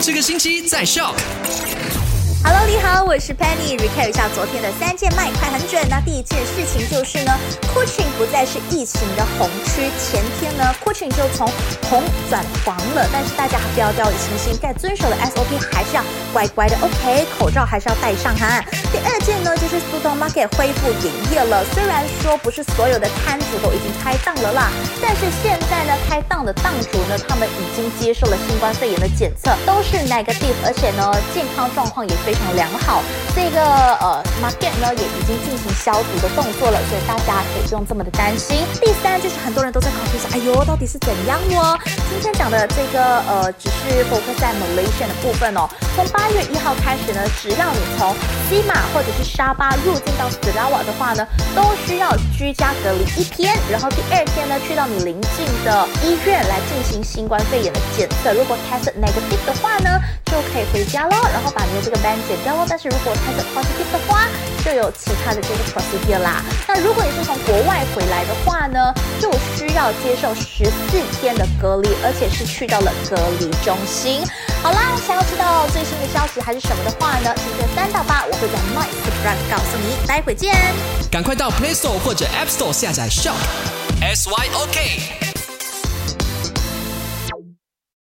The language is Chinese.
这个星期在 Shock。Hello，你好，我是 Penny。recap 一下昨天的三件卖快很准。那第一件事情就是呢，Coaching 不再是疫情的红区。前天呢，Coaching 就从红转黄了，但是大家不要掉以轻心，该遵守的 SOP 还是要乖乖的。OK，口罩还是要戴上哈。第二件呢，就是 Supermarket 恢复营业了。虽然说不是所有的摊主都已经开了啦，但是现在呢，开档的档主呢，他们已经接受了新冠肺炎的检测，都是 negative，而且呢，健康状况也非常良好。这个呃 market 呢，也已经进行消毒的动作了，所以大家可以不用这么的担心。第三就是很多人都在考虑说，哎呦，到底是怎样哦？今天讲的这个呃，只是 focus 在 Malaysia 的部分哦。从八月一号开始呢，只要你从西马或者是沙巴入境到斯拉瓦的话呢，都需要居家隔离一天，然后第二天呢，去到你邻近的医院来进行新冠肺炎的检测。如果 test negative 的话呢，可以回家喽，然后把你的这个斑剪掉喽。但是如果 test positive 的话，就有其他的这个 procedure 啦。那如果你是从国外回来的话呢，就需要接受十四天的隔离，而且是去到了隔离中心。好啦，想要知道最新的消息还是什么的话呢？今天三到八我会在 My Surprise 告诉你，待会见。赶快到 Play Store 或者 App Store 下载 Shop S Y O K。